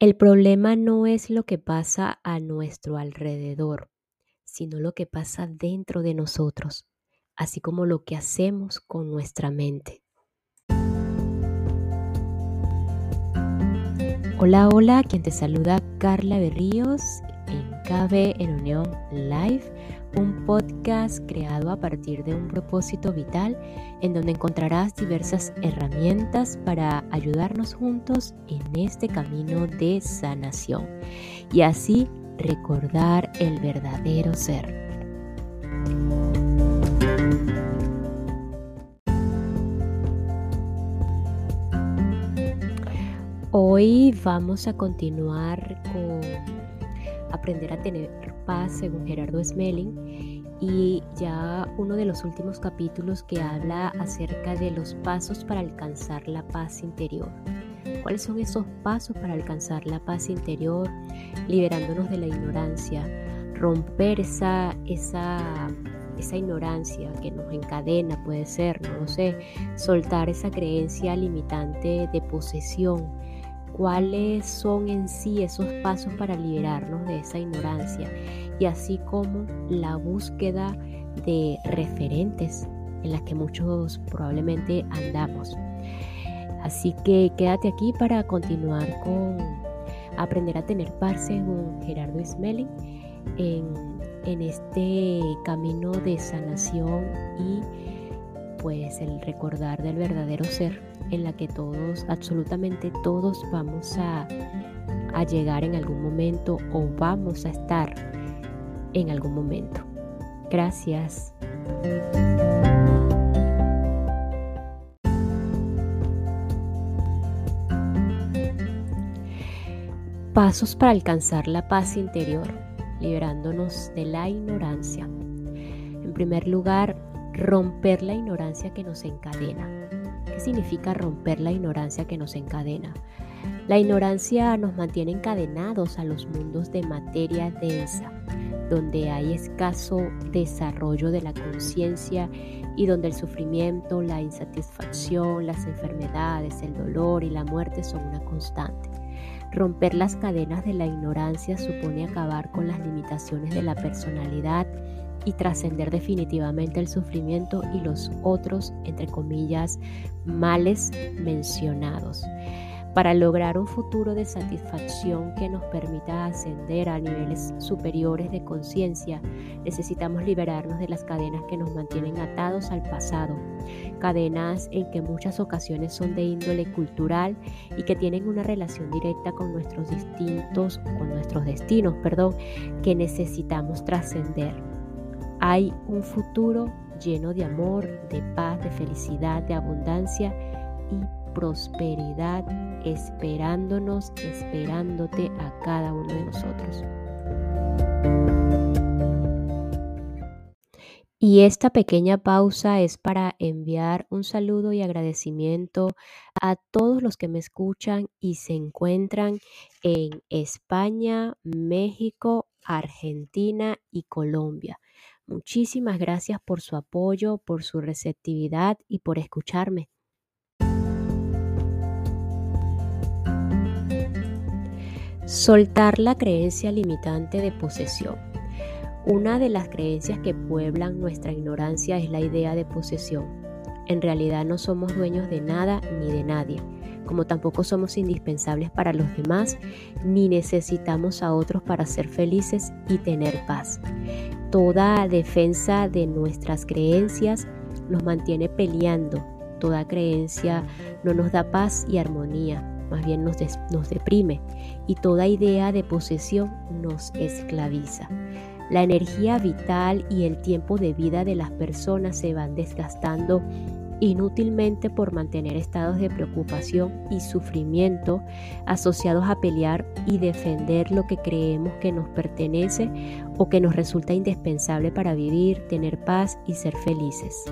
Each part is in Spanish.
El problema no es lo que pasa a nuestro alrededor, sino lo que pasa dentro de nosotros, así como lo que hacemos con nuestra mente. Hola, hola, quien te saluda Carla Berríos en KB en Unión Live, un podcast creado a partir de un propósito vital en donde encontrarás diversas herramientas para ayudarnos juntos en este camino de sanación y así recordar el verdadero ser. Hoy vamos a continuar con aprender a tener paz según Gerardo Smelling y ya uno de los últimos capítulos que habla acerca de los pasos para alcanzar la paz interior. ¿Cuáles son esos pasos para alcanzar la paz interior? Liberándonos de la ignorancia, romper esa, esa, esa ignorancia que nos encadena, puede ser, no lo sé, soltar esa creencia limitante de posesión cuáles son en sí esos pasos para liberarnos de esa ignorancia y así como la búsqueda de referentes en las que muchos probablemente andamos. Así que quédate aquí para continuar con aprender a tener paz según Gerardo Smelling en, en este camino de sanación y pues el recordar del verdadero ser en la que todos, absolutamente todos vamos a, llegar en algún momento o vamos a estar en algún momento. Gracias. Pasos para alcanzar la paz interior, liberándonos de la ignorancia. En primer lugar, romper la ignorancia que nos encadena. ¿Qué significa romper la ignorancia que nos encadena? La ignorancia nos mantiene encadenados a los mundos de materia densa, donde hay escaso desarrollo de la conciencia y donde el sufrimiento, la insatisfacción, las enfermedades, el dolor y la muerte son una constante. Romper las cadenas de la ignorancia supone acabar con las limitaciones de la personalidad y trascender definitivamente el sufrimiento y los otros, entre comillas, males mencionados. Para lograr un futuro de satisfacción que nos permita ascender a niveles superiores de conciencia, necesitamos liberarnos de las cadenas que nos mantienen atados al pasado, cadenas en que muchas ocasiones son de índole cultural y que tienen una relación directa con nuestros distintos, con nuestros destinos, perdón, que necesitamos trascender. Hay un futuro lleno de amor, de paz, de felicidad, de abundancia y prosperidad esperándonos, esperándote a cada uno de nosotros. Y esta pequeña pausa es para enviar un saludo y agradecimiento a todos los que me escuchan y se encuentran en España, México, Argentina y Colombia. Muchísimas gracias por su apoyo, por su receptividad y por escucharme. Soltar la creencia limitante de posesión. Una de las creencias que pueblan nuestra ignorancia es la idea de posesión. En realidad no somos dueños de nada ni de nadie, como tampoco somos indispensables para los demás, ni necesitamos a otros para ser felices y tener paz. Toda defensa de nuestras creencias nos mantiene peleando. Toda creencia no nos da paz y armonía, más bien nos, nos deprime. Y toda idea de posesión nos esclaviza. La energía vital y el tiempo de vida de las personas se van desgastando inútilmente por mantener estados de preocupación y sufrimiento asociados a pelear y defender lo que creemos que nos pertenece o que nos resulta indispensable para vivir, tener paz y ser felices.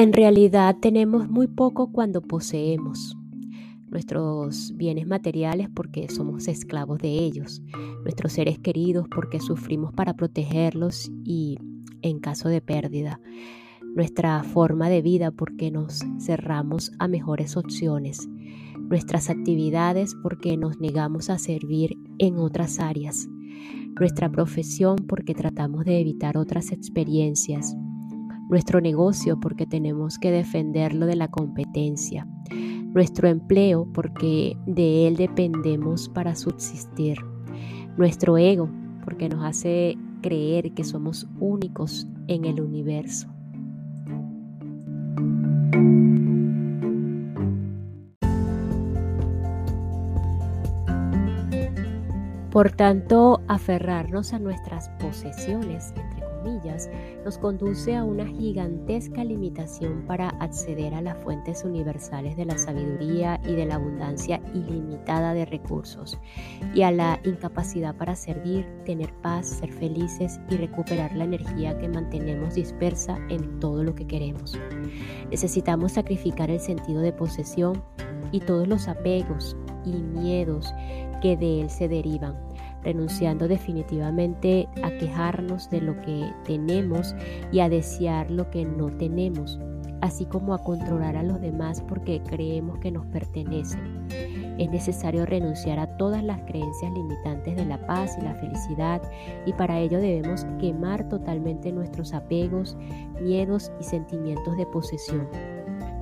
En realidad tenemos muy poco cuando poseemos. Nuestros bienes materiales porque somos esclavos de ellos, nuestros seres queridos porque sufrimos para protegerlos y en caso de pérdida, nuestra forma de vida porque nos cerramos a mejores opciones, nuestras actividades porque nos negamos a servir en otras áreas, nuestra profesión porque tratamos de evitar otras experiencias, nuestro negocio porque tenemos que defenderlo de la competencia, nuestro empleo porque de él dependemos para subsistir, nuestro ego porque nos hace creer que somos únicos en el universo. Por tanto, aferrarnos a nuestras posesiones, nos conduce a una gigantesca limitación para acceder a las fuentes universales de la sabiduría y de la abundancia ilimitada de recursos, y a la incapacidad para servir, tener paz, ser felices y recuperar la energía que mantenemos dispersa en todo lo que queremos. Necesitamos sacrificar el sentido de posesión y todos los apegos y miedos que de él se derivan, renunciando definitivamente a quejarnos de lo que tenemos y a desear lo que no tenemos, así como a controlar a los demás porque creemos que nos pertenecen. Es necesario renunciar a todas las creencias limitantes de la paz y la felicidad y para ello debemos quemar totalmente nuestros apegos, miedos y sentimientos de posesión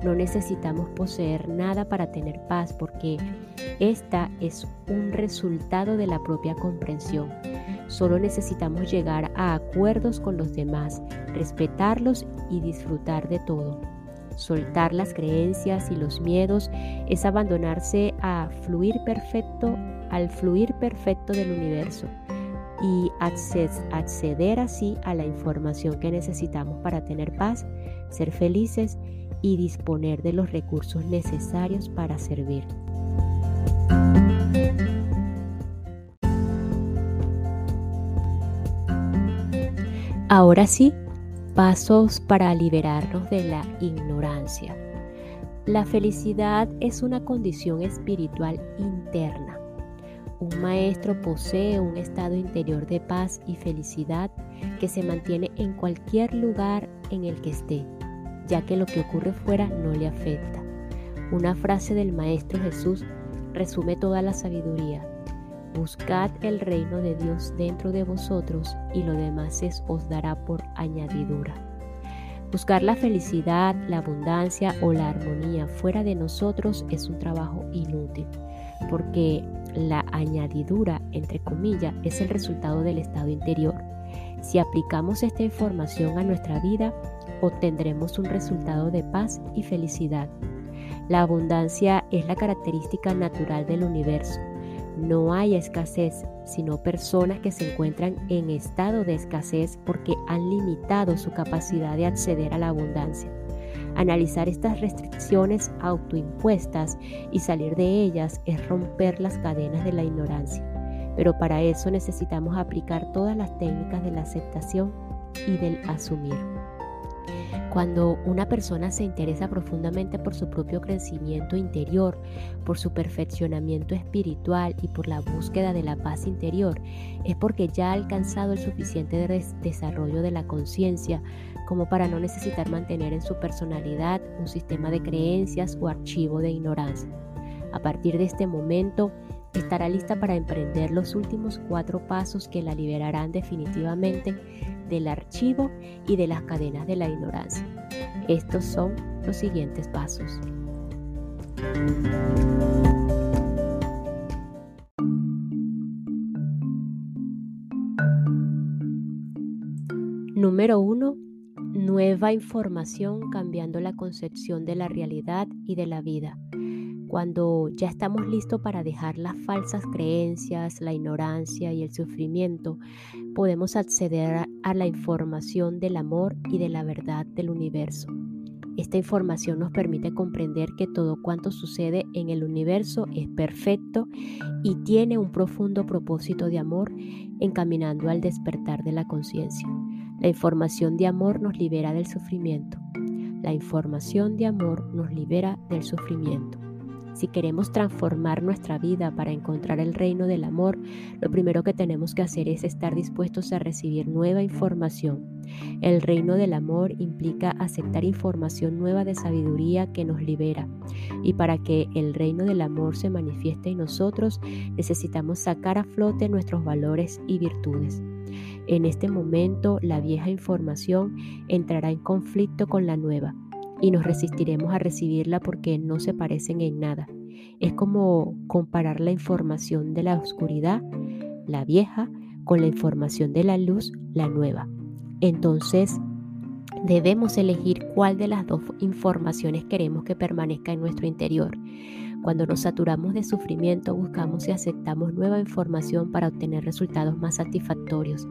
no necesitamos poseer nada para tener paz porque esta es un resultado de la propia comprensión. Solo necesitamos llegar a acuerdos con los demás, respetarlos y disfrutar de todo. Soltar las creencias y los miedos es abandonarse a fluir perfecto, al fluir perfecto del universo y acceder así a la información que necesitamos para tener paz, ser felices y disponer de los recursos necesarios para servir. Ahora sí, pasos para liberarnos de la ignorancia. La felicidad es una condición espiritual interna. Un maestro posee un estado interior de paz y felicidad que se mantiene en cualquier lugar en el que esté ya que lo que ocurre fuera no le afecta. Una frase del Maestro Jesús resume toda la sabiduría. Buscad el reino de Dios dentro de vosotros y lo demás os dará por añadidura. Buscar la felicidad, la abundancia o la armonía fuera de nosotros es un trabajo inútil, porque la añadidura, entre comillas, es el resultado del estado interior. Si aplicamos esta información a nuestra vida, obtendremos un resultado de paz y felicidad. La abundancia es la característica natural del universo. No hay escasez, sino personas que se encuentran en estado de escasez porque han limitado su capacidad de acceder a la abundancia. Analizar estas restricciones autoimpuestas y salir de ellas es romper las cadenas de la ignorancia. Pero para eso necesitamos aplicar todas las técnicas de la aceptación y del asumir. Cuando una persona se interesa profundamente por su propio crecimiento interior, por su perfeccionamiento espiritual y por la búsqueda de la paz interior, es porque ya ha alcanzado el suficiente desarrollo de la conciencia como para no necesitar mantener en su personalidad un sistema de creencias o archivo de ignorancia. A partir de este momento, estará lista para emprender los últimos cuatro pasos que la liberarán definitivamente del archivo y de las cadenas de la ignorancia. Estos son los siguientes pasos. Número 1. Nueva información cambiando la concepción de la realidad y de la vida cuando ya estamos listos para dejar las falsas creencias, la ignorancia y el sufrimiento, podemos acceder a la información del amor y de la verdad del universo. Esta información nos permite comprender que todo cuanto sucede en el universo es perfecto y tiene un profundo propósito de amor encaminando al despertar de la conciencia. La información de amor nos libera del sufrimiento. La información de amor nos libera del sufrimiento. Si queremos transformar nuestra vida para encontrar el reino del amor, lo primero que tenemos que hacer es estar dispuestos a recibir nueva información. El reino del amor implica aceptar información nueva de sabiduría que nos libera. Y para que el reino del amor se manifieste en nosotros, necesitamos sacar a flote nuestros valores y virtudes. En este momento, la vieja información entrará en conflicto con la nueva y nos resistiremos a recibirla porque no se parecen en nada. Es como comparar la información de la oscuridad, la vieja, con la información de la luz, la nueva. Entonces, debemos elegir cuál de las dos informaciones queremos que permanezca en nuestro interior. Cuando nos saturamos de sufrimiento, buscamos y aceptamos nueva información para obtener resultados más satisfactorios.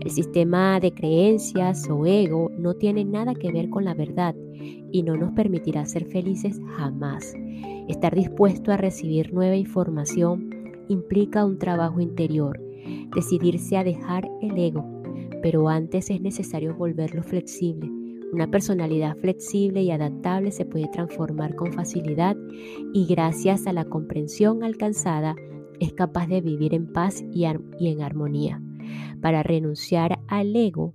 El sistema de creencias o ego no tiene nada que ver con la verdad y no nos permitirá ser felices jamás. Estar dispuesto a recibir nueva información implica un trabajo interior, decidirse a dejar el ego, pero antes es necesario volverlo flexible. Una personalidad flexible y adaptable se puede transformar con facilidad y gracias a la comprensión alcanzada es capaz de vivir en paz y, en armonía. Para renunciar al ego,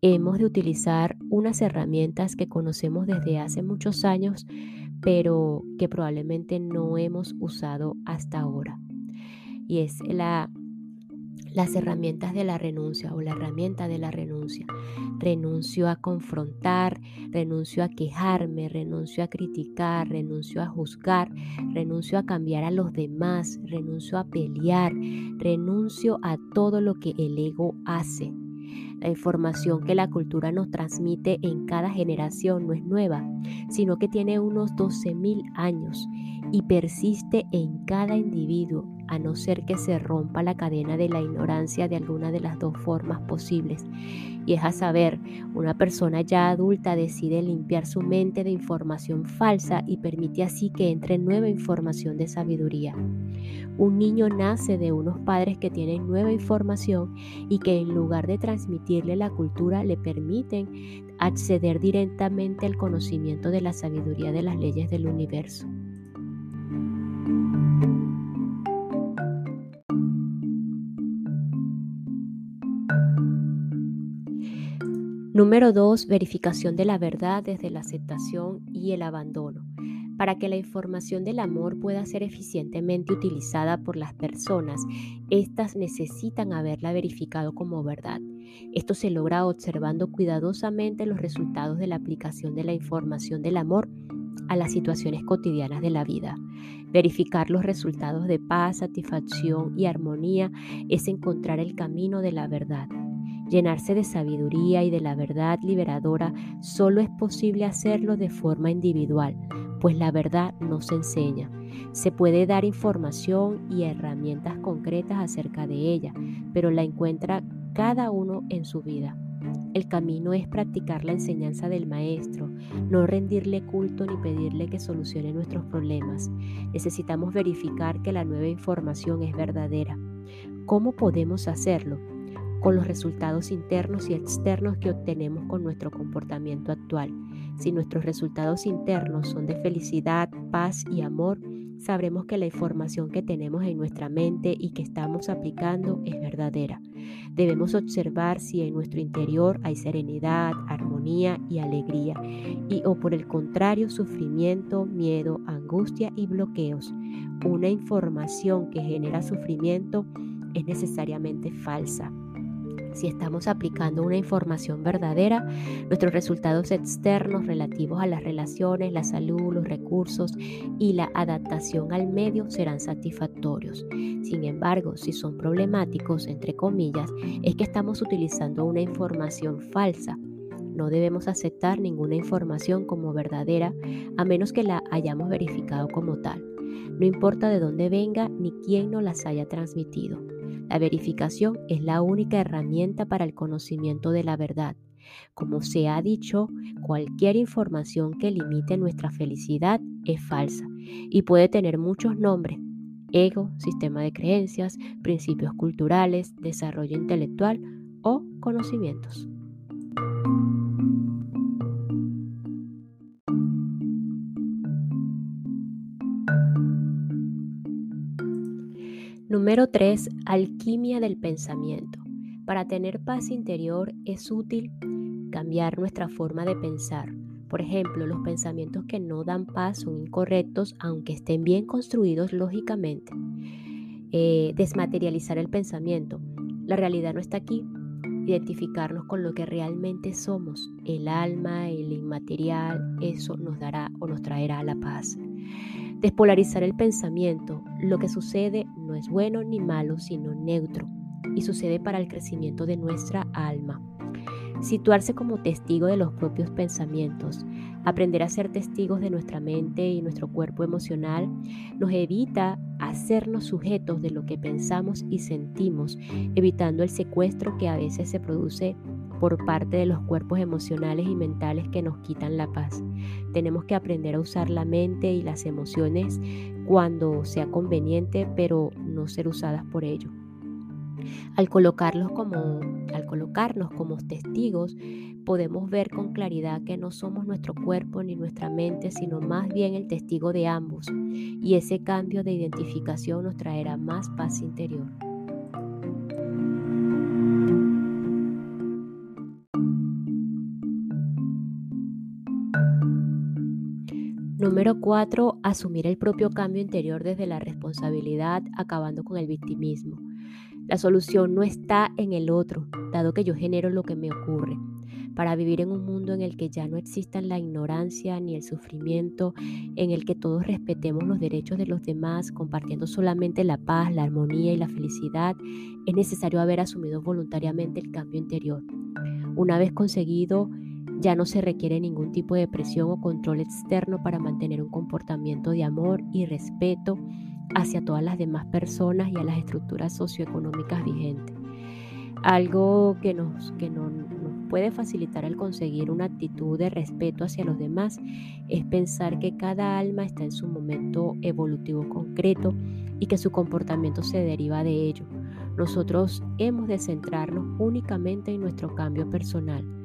hemos de utilizar unas herramientas que conocemos desde hace muchos años, pero que probablemente no hemos usado hasta ahora. Y es la, las herramientas de la renuncia o la herramienta de la renuncia. Renuncio a confrontar, renuncio a quejarme, renuncio a criticar, renuncio a juzgar, renuncio a cambiar a los demás, renuncio a pelear, renuncio a todo lo que el ego hace. Información que la cultura nos transmite en cada generación no es nueva, sino que tiene unos 12.000 años y persiste en cada individuo, a no ser que se rompa la cadena de la ignorancia de alguna de las dos formas posibles. Y es a saber, una persona ya adulta decide limpiar su mente de información falsa y permite así que entre nueva información de sabiduría. Un niño nace de unos padres que tienen nueva información y que en lugar de la cultura le permiten acceder directamente al conocimiento de la sabiduría de las leyes del universo. Número 2. Verificación de la verdad desde la aceptación y el abandono. Para que la información del amor pueda ser eficientemente utilizada por las personas, éstas necesitan haberla verificado como verdad. Esto se logra observando cuidadosamente los resultados de la aplicación de la información del amor a las situaciones cotidianas de la vida. Verificar los resultados de paz, satisfacción y armonía es encontrar el camino de la verdad. Llenarse de sabiduría y de la verdad liberadora solo es posible hacerlo de forma individual, pues la verdad no se enseña. Se puede dar información y herramientas concretas acerca de ella, pero la encuentra cada uno en su vida. El camino es practicar la enseñanza del Maestro, no rendirle culto ni pedirle que solucione nuestros problemas. Necesitamos verificar que la nueva información es verdadera. ¿Cómo podemos hacerlo? Con los resultados internos y externos que obtenemos con nuestro comportamiento actual. Si nuestros resultados internos son de felicidad, paz y amor, sabremos que la información que tenemos en nuestra mente y que estamos aplicando es verdadera. Debemos observar si en nuestro interior hay serenidad, armonía y alegría, y o por el contrario sufrimiento, miedo, angustia y bloqueos. Una información que genera sufrimiento es necesariamente falsa. Si estamos aplicando una información verdadera, nuestros resultados externos relativos a las relaciones, la salud, los recursos y la adaptación al medio serán satisfactorios. Sin embargo, si son problemáticos, entre comillas, es que estamos utilizando una información falsa. No debemos aceptar ninguna información como verdadera a menos que la hayamos verificado como tal. No importa de dónde venga ni quién nos las haya transmitido. La verificación es la única herramienta para el conocimiento de la verdad. Como se ha dicho, cualquier información que limite nuestra felicidad es falsa y puede tener muchos nombres. Ego, sistema de creencias, principios culturales, desarrollo intelectual o conocimientos. Número 3. Alquimia del pensamiento. Para tener paz interior es útil cambiar nuestra forma de pensar. Por ejemplo, los pensamientos que no dan paz son incorrectos aunque estén bien construidos lógicamente. Eh, desmaterializar el pensamiento. La realidad no está aquí. Identificarnos con lo que realmente somos, el alma, el inmaterial, eso nos dará o nos traerá la paz. Despolarizar el pensamiento. Lo que sucede no es bueno ni malo, sino neutro y sucede para el crecimiento de nuestra alma. Situarse como testigo de los propios pensamientos, aprender a ser testigos de nuestra mente y nuestro cuerpo emocional, nos evita hacernos sujetos de lo que pensamos y sentimos, evitando el secuestro que a veces se produce por parte de los cuerpos emocionales y mentales que nos quitan la paz. Tenemos que aprender a usar la mente y las emociones cuando sea conveniente, pero no ser usadas por ello. Al, colocarlos como, al colocarnos como testigos, podemos ver con claridad que no somos nuestro cuerpo ni nuestra mente, sino más bien el testigo de ambos. Y ese cambio de identificación nos traerá más paz interior. Número 4. Asumir el propio cambio interior desde la responsabilidad, acabando con el victimismo. La solución no está en el otro, dado que yo genero lo que me ocurre. Para vivir en un mundo en el que ya no existan la ignorancia ni el sufrimiento, en el que todos respetemos los derechos de los demás, compartiendo solamente la paz, la armonía y la felicidad, es necesario haber asumido voluntariamente el cambio interior. Una vez conseguido, ya no se requiere ningún tipo de presión o control externo para mantener un comportamiento de amor y respeto hacia todas las demás personas y a las estructuras socioeconómicas vigentes. Algo que nos, que nos puede facilitar el conseguir una actitud de respeto hacia los demás es pensar que cada alma está en su momento evolutivo concreto y que su comportamiento se deriva de ello. Nosotros hemos de centrarnos únicamente en nuestro cambio personal.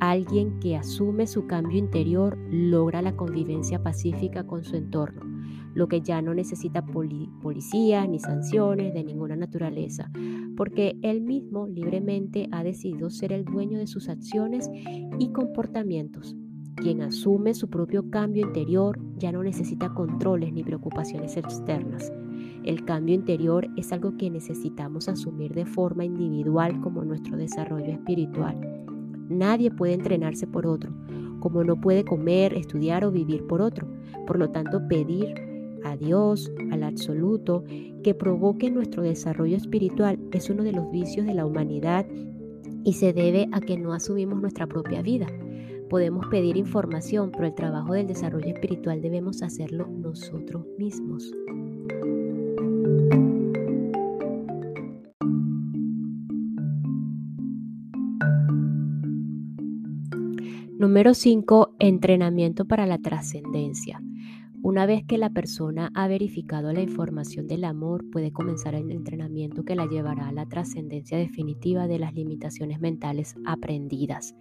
Alguien que asume su cambio interior logra la convivencia pacífica con su entorno lo que ya no necesita policías ni sanciones de ninguna naturaleza, porque él mismo libremente ha decidido ser el dueño de sus acciones y comportamientos. Quien asume su propio cambio interior ya no necesita controles ni preocupaciones externas. El cambio interior es algo que necesitamos asumir de forma individual como nuestro desarrollo espiritual. Nadie puede entrenarse por otro, como no puede comer, estudiar o vivir por otro. Por lo tanto, pedir a Dios, al absoluto, que provoque nuestro desarrollo espiritual es uno de los vicios de la humanidad y se debe a que no asumimos nuestra propia vida. Podemos pedir información, pero el trabajo del desarrollo espiritual debemos hacerlo nosotros mismos. Número 5. Entrenamiento para la trascendencia. Una vez que la persona ha verificado la información del amor, puede comenzar el entrenamiento que la llevará a la trascendencia definitiva de las limitaciones mentales aprendidas.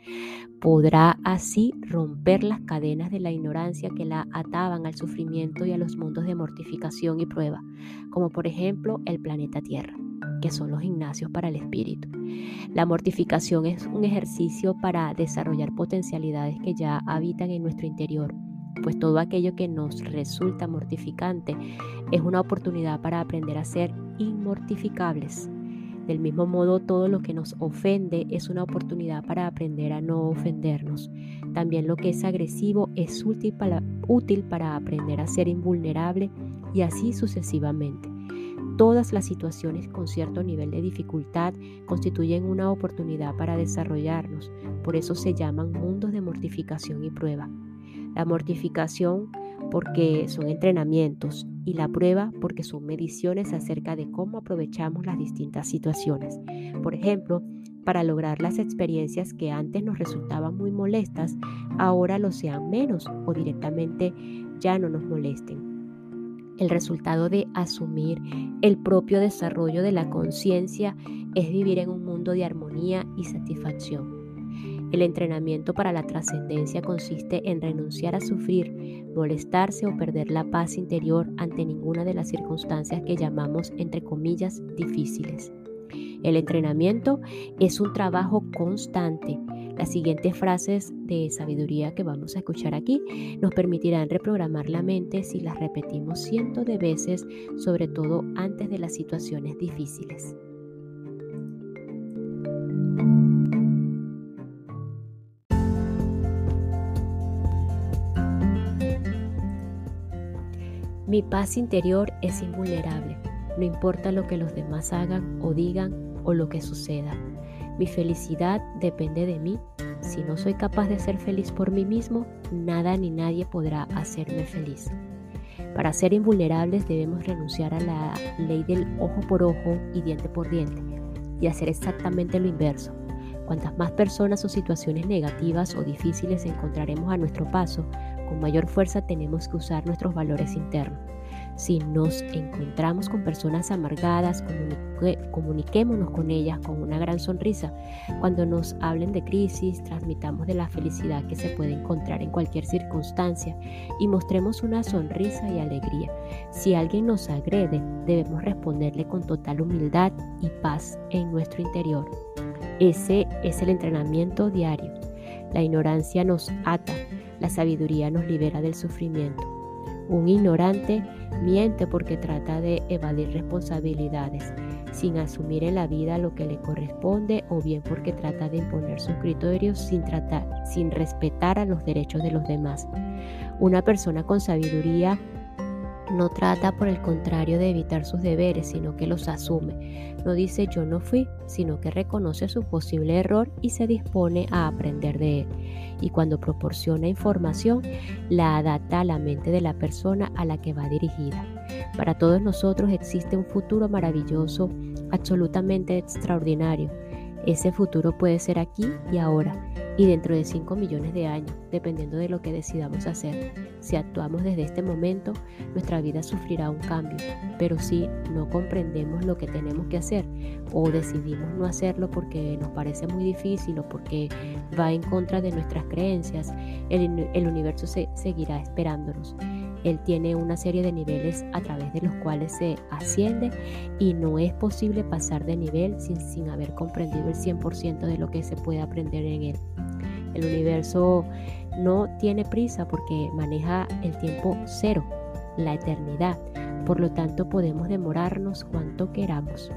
Podrá así romper las cadenas de la ignorancia que la ataban al sufrimiento y a los mundos de mortificación y prueba, como por ejemplo el planeta Tierra que son los gimnasios para el espíritu. La mortificación es un ejercicio para desarrollar potencialidades que ya habitan en nuestro interior pues todo aquello que nos resulta mortificante es una oportunidad para aprender a ser inmortificables. Del mismo modo, todo lo que nos ofende es una oportunidad para aprender a no ofendernos. También lo que es agresivo es útil para, aprender a ser invulnerable y así sucesivamente. Todas las situaciones con cierto nivel de dificultad constituyen una oportunidad para desarrollarnos. Por eso se llaman mundos de mortificación y prueba la mortificación porque son entrenamientos y la prueba porque son mediciones acerca de cómo aprovechamos las distintas situaciones. Por ejemplo, para lograr las experiencias que antes nos resultaban muy molestas, ahora lo sean menos o directamente ya no nos molesten. El resultado de asumir el propio desarrollo de la conciencia es vivir en un mundo de armonía y satisfacción. El entrenamiento para la trascendencia consiste en renunciar a sufrir, molestarse o perder la paz interior ante ninguna de las circunstancias que llamamos, entre comillas, difíciles. El entrenamiento es un trabajo constante. Las siguientes frases de sabiduría que vamos a escuchar aquí nos permitirán reprogramar la mente si las repetimos cientos de veces, sobre todo antes de las situaciones difíciles. Mi paz interior es invulnerable, no importa lo que los demás hagan o digan o lo que suceda. Mi felicidad depende de mí. Si no soy capaz de ser feliz por mí mismo, nada ni nadie podrá hacerme feliz. Para ser invulnerables debemos renunciar a la ley del ojo por ojo y diente por diente y hacer exactamente lo inverso. Cuantas más personas o situaciones negativas o difíciles encontraremos a nuestro paso, con mayor fuerza tenemos que usar nuestros valores internos. Si nos encontramos con personas amargadas, comuniquémonos con ellas con una gran sonrisa. Cuando nos hablen de crisis, transmitamos de la felicidad que se puede encontrar en cualquier circunstancia y mostremos una sonrisa y alegría. Si alguien nos agrede, debemos responderle con total humildad y paz en nuestro interior. Ese es el entrenamiento diario. La ignorancia nos ata, la sabiduría nos libera del sufrimiento. Un ignorante miente porque trata de evadir responsabilidades, sin asumir en la vida lo que le corresponde o bien porque trata de imponer sus criterios sin, respetar a los derechos de los demás. Una persona con sabiduría no trata por el contrario de evitar sus deberes, sino que los asume. No dice yo no fui, sino que reconoce su posible error y se dispone a aprender de él. Y cuando proporciona información, la adapta a la mente de la persona a la que va dirigida. Para todos nosotros existe un futuro maravilloso, absolutamente extraordinario. Ese futuro puede ser aquí y ahora y dentro de 5 millones de años, dependiendo de lo que decidamos hacer. Si actuamos desde este momento, nuestra vida sufrirá un cambio, pero si no comprendemos lo que tenemos que hacer o decidimos no hacerlo porque nos parece muy difícil o porque va en contra de nuestras creencias, el, universo se, seguirá esperándonos. Él tiene una serie de niveles a través de los cuales se asciende y no es posible pasar de nivel sin, sin haber comprendido el 100% de lo que se puede aprender en él. El universo no tiene prisa porque maneja el tiempo cero, la eternidad. Por lo tanto, podemos demorarnos cuanto queramos.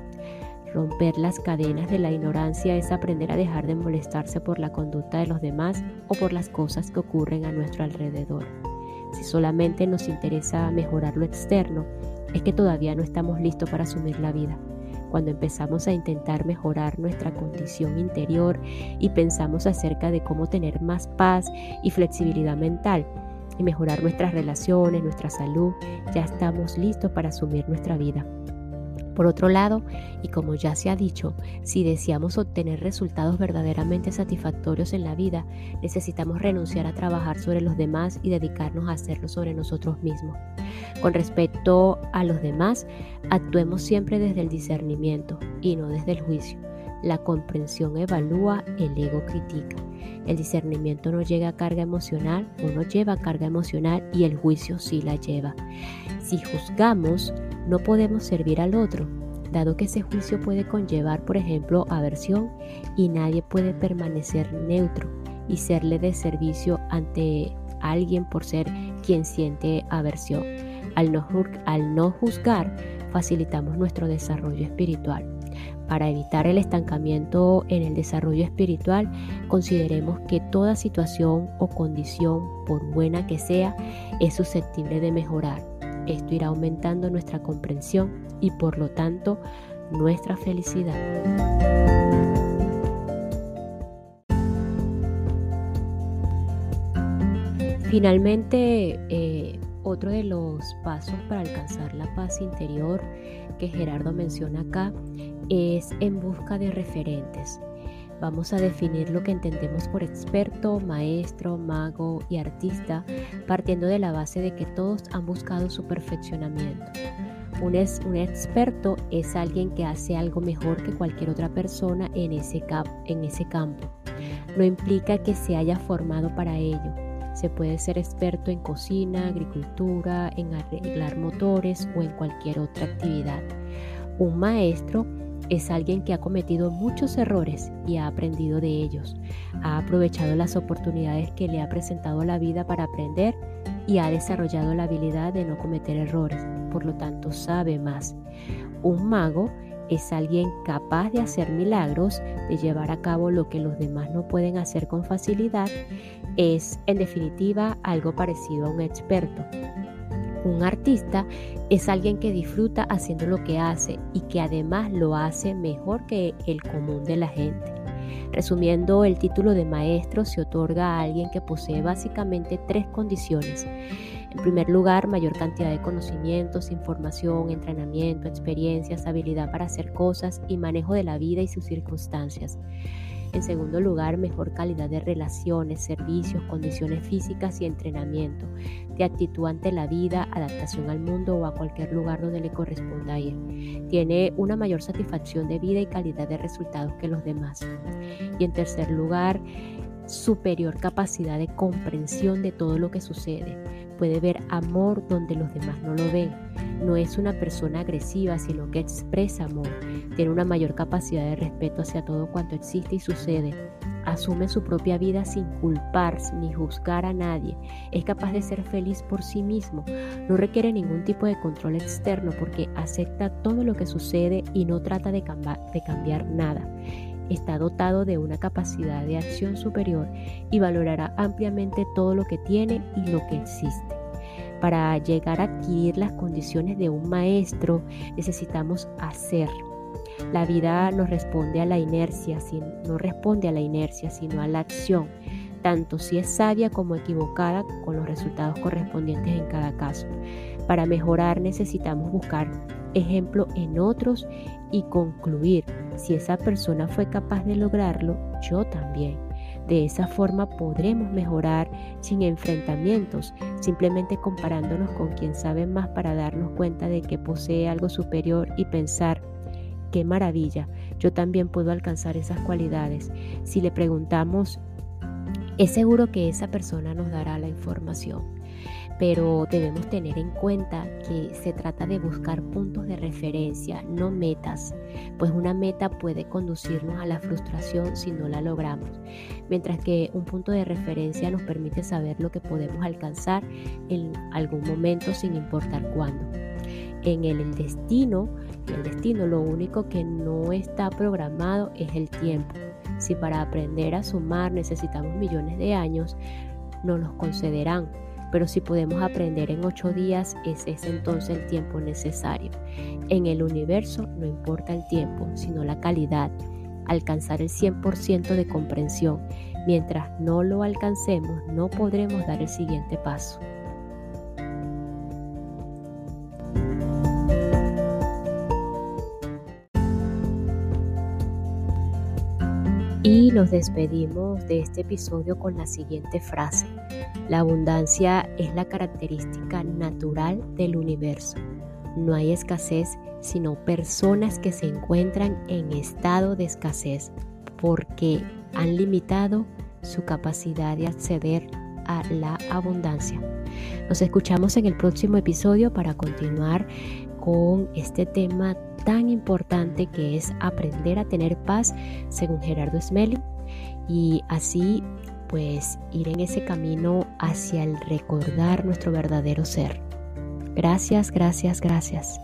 Romper las cadenas de la ignorancia es aprender a dejar de molestarse por la conducta de los demás o por las cosas que ocurren a nuestro alrededor. Si solamente nos interesa mejorar lo externo, es que todavía no estamos listos para asumir la vida cuando empezamos a intentar mejorar nuestra condición interior y pensamos acerca de cómo tener más paz y flexibilidad mental y mejorar nuestras relaciones, nuestra salud, ya estamos listos para asumir nuestra vida. Por otro lado, y como ya se ha dicho, si deseamos obtener resultados verdaderamente satisfactorios en la vida, necesitamos renunciar a trabajar sobre los demás y dedicarnos a hacerlo sobre nosotros mismos. Con respecto a los demás, actuemos siempre desde el discernimiento y no desde el juicio. La comprensión evalúa, el ego critica. El discernimiento no llega a carga emocional o no lleva carga emocional y el juicio sí la lleva. Si juzgamos, no podemos servir al otro, dado que ese juicio puede conllevar, por ejemplo, aversión y nadie puede permanecer neutro y serle de servicio ante alguien por ser quien siente aversión. Al no, al no juzgar, facilitamos nuestro desarrollo espiritual. Para evitar el estancamiento en el desarrollo espiritual, consideremos que toda situación o condición, por buena que sea, es susceptible de mejorar esto irá aumentando nuestra comprensión y por lo tanto nuestra felicidad. Finalmente, eh, otro de los pasos para alcanzar la paz interior que Gerardo menciona acá es en busca de referentes. Vamos a definir lo que entendemos por experto, maestro, mago y artista, partiendo de la base de que todos han buscado su perfeccionamiento. Un, experto es alguien que hace algo mejor que cualquier otra persona en ese, en ese campo. No implica que se haya formado para ello. Se puede ser experto en cocina, agricultura, en arreglar motores o en cualquier otra actividad. Un maestro es alguien que ha cometido muchos errores y ha aprendido de ellos. Ha aprovechado las oportunidades que le ha presentado la vida para aprender y ha desarrollado la habilidad de no cometer errores. Por lo tanto, sabe más. Un mago es alguien capaz de hacer milagros, de llevar a cabo lo que los demás no pueden hacer con facilidad. Es, en definitiva, algo parecido a un experto. Un artista es alguien que disfruta haciendo lo que hace y que además lo hace mejor que el común de la gente. Resumiendo, el título de maestro se otorga a alguien que posee básicamente tres condiciones. En primer lugar, mayor cantidad de conocimientos, información, entrenamiento, experiencias, habilidad para hacer cosas y manejo de la vida y sus circunstancias. En segundo lugar, mejor calidad de relaciones, servicios, condiciones físicas y entrenamiento, de actitud ante la vida, adaptación al mundo o a cualquier lugar donde le corresponda ir. Tiene una mayor satisfacción de vida y calidad de resultados que los demás. Y en tercer lugar, superior capacidad de comprensión de todo lo que sucede. Puede ver amor donde los demás no lo ven. No es una persona agresiva, sino que expresa amor. Tiene una mayor capacidad de respeto hacia todo cuanto existe y sucede. Asume su propia vida sin culpar ni juzgar a nadie. Es capaz de ser feliz por sí mismo. No requiere ningún tipo de control externo porque acepta todo lo que sucede y no trata de, de cambiar nada está dotado de una capacidad de acción superior y valorará ampliamente todo lo que tiene y lo que existe. Para llegar a adquirir las condiciones de un maestro necesitamos hacer. La vida no responde a la inercia, sino a la acción, tanto si es sabia como equivocada con los resultados correspondientes en cada caso. Para mejorar necesitamos buscar ejemplo en otros y concluir, si esa persona fue capaz de lograrlo, yo también. De esa forma podremos mejorar sin enfrentamientos, simplemente comparándonos con quien sabe más para darnos cuenta de que posee algo superior y pensar, qué maravilla, yo también puedo alcanzar esas cualidades. Si le preguntamos, es seguro que esa persona nos dará la información pero debemos tener en cuenta que se trata de buscar puntos de referencia, no metas, pues una meta puede conducirnos a la frustración si no la logramos, mientras que un punto de referencia nos permite saber lo que podemos alcanzar en algún momento sin importar cuándo. En el destino, el destino lo único que no está programado es el tiempo. Si para aprender a sumar necesitamos millones de años, no los concederán pero si podemos aprender en ocho días, ese es entonces el tiempo necesario. En el universo no importa el tiempo, sino la calidad. Alcanzar el 100% de comprensión. Mientras no lo alcancemos, no podremos dar el siguiente paso. Y nos despedimos de este episodio con la siguiente frase. La abundancia es la característica natural del universo. No hay escasez, sino personas que se encuentran en estado de escasez porque han limitado su capacidad de acceder a la abundancia. Nos escuchamos en el próximo episodio para continuar con este tema tan importante que es aprender a tener paz según Gerardo Smelling y así pues ir en ese camino hacia el recordar nuestro verdadero ser. Gracias, gracias, gracias.